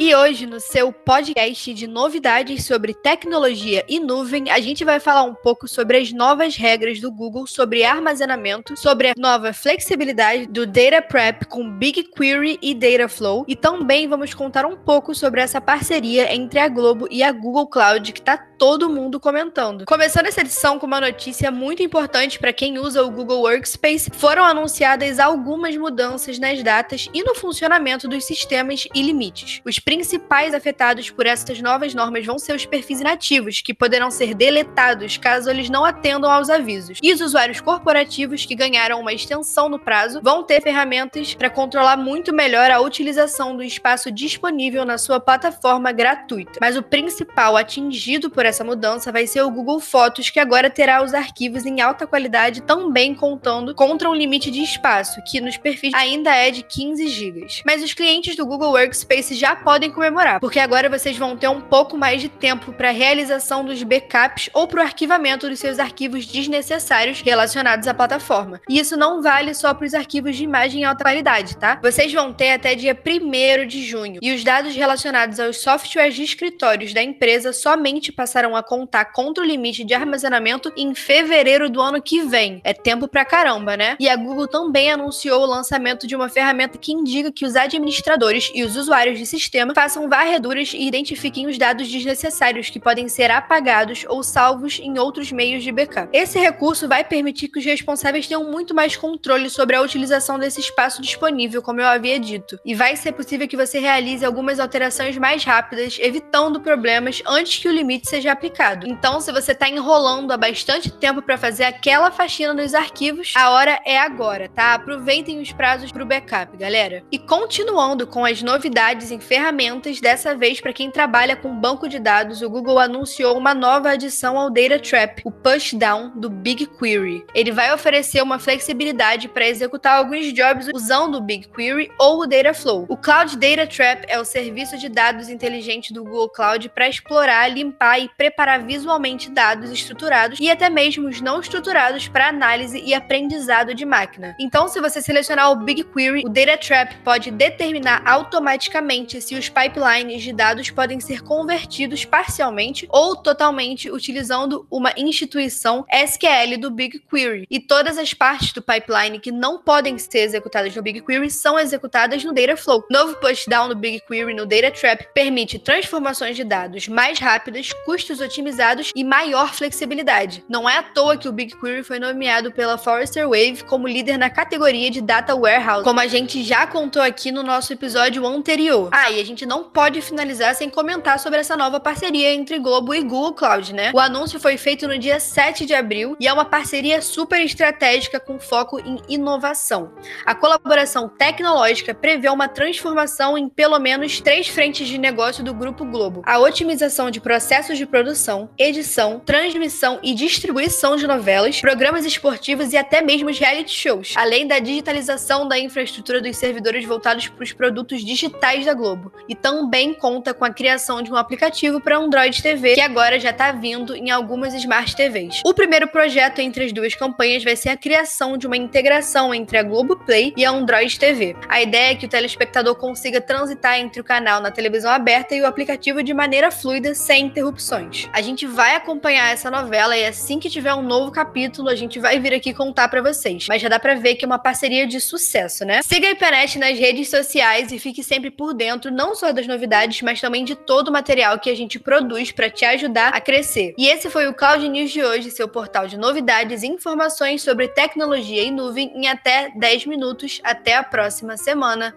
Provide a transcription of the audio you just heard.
E hoje, no seu podcast de novidades sobre tecnologia e nuvem, a gente vai falar um pouco sobre as novas regras do Google sobre armazenamento, sobre a nova flexibilidade do Data Prep com BigQuery e Dataflow, e também vamos contar um pouco sobre essa parceria entre a Globo e a Google Cloud que está todo mundo comentando. Começando essa edição com uma notícia muito importante para quem usa o Google Workspace, foram anunciadas algumas mudanças nas datas e no funcionamento dos sistemas e limites. Os principais afetados por essas novas normas vão ser os perfis inativos, que poderão ser deletados caso eles não atendam aos avisos. E os usuários corporativos que ganharam uma extensão no prazo vão ter ferramentas para controlar muito melhor a utilização do espaço disponível na sua plataforma gratuita. Mas o principal atingido por essa mudança vai ser o Google Fotos, que agora terá os arquivos em alta qualidade também contando contra um limite de espaço, que nos perfis ainda é de 15 GB. Mas os clientes do Google Workspace já podem podem comemorar, porque agora vocês vão ter um pouco mais de tempo para a realização dos backups ou para o arquivamento dos seus arquivos desnecessários relacionados à plataforma. E isso não vale só para os arquivos de imagem em alta qualidade, tá? Vocês vão ter até dia 1 de junho, e os dados relacionados aos softwares de escritórios da empresa somente passarão a contar contra o limite de armazenamento em fevereiro do ano que vem. É tempo pra caramba, né? E a Google também anunciou o lançamento de uma ferramenta que indica que os administradores e os usuários de sistema sistema, façam varreduras e identifiquem os dados desnecessários que podem ser apagados ou salvos em outros meios de backup. Esse recurso vai permitir que os responsáveis tenham muito mais controle sobre a utilização desse espaço disponível, como eu havia dito, e vai ser possível que você realize algumas alterações mais rápidas, evitando problemas antes que o limite seja aplicado. Então, se você está enrolando há bastante tempo para fazer aquela faxina nos arquivos, a hora é agora, tá? Aproveitem os prazos para o backup, galera. E continuando com as novidades em ferramentas ferramentas, dessa vez para quem trabalha com banco de dados, o Google anunciou uma nova adição ao Data Trap, o Pushdown do BigQuery. Ele vai oferecer uma flexibilidade para executar alguns jobs usando o BigQuery ou o Dataflow. O Cloud Data Trap é o serviço de dados inteligente do Google Cloud para explorar, limpar e preparar visualmente dados estruturados e até mesmo os não estruturados para análise e aprendizado de máquina. Então, se você selecionar o BigQuery, o Data Trap pode determinar automaticamente se os pipelines de dados podem ser convertidos parcialmente ou totalmente utilizando uma instituição SQL do BigQuery. E todas as partes do pipeline que não podem ser executadas no BigQuery são executadas no Dataflow. Novo pushdown no BigQuery no DataTrap permite transformações de dados mais rápidas, custos otimizados e maior flexibilidade. Não é à toa que o BigQuery foi nomeado pela Forrester Wave como líder na categoria de Data Warehouse, como a gente já contou aqui no nosso episódio anterior. Ah, e a gente não pode finalizar sem comentar sobre essa nova parceria entre Globo e Google Cloud, né? O anúncio foi feito no dia 7 de abril e é uma parceria super estratégica com foco em inovação. A colaboração tecnológica prevê uma transformação em pelo menos três frentes de negócio do Grupo Globo: a otimização de processos de produção, edição, transmissão e distribuição de novelas, programas esportivos e até mesmo reality shows, além da digitalização da infraestrutura dos servidores voltados para os produtos digitais da Globo e também conta com a criação de um aplicativo para Android TV, que agora já está vindo em algumas Smart TVs. O primeiro projeto entre as duas campanhas vai ser a criação de uma integração entre a Globoplay e a Android TV. A ideia é que o telespectador consiga transitar entre o canal na televisão aberta e o aplicativo de maneira fluida, sem interrupções. A gente vai acompanhar essa novela e assim que tiver um novo capítulo, a gente vai vir aqui contar para vocês. Mas já dá para ver que é uma parceria de sucesso, né? Siga a Ipanet nas redes sociais e fique sempre por dentro, não só das novidades, mas também de todo o material que a gente produz para te ajudar a crescer. E esse foi o Cloud News de hoje, seu portal de novidades e informações sobre tecnologia e nuvem em até 10 minutos. Até a próxima semana.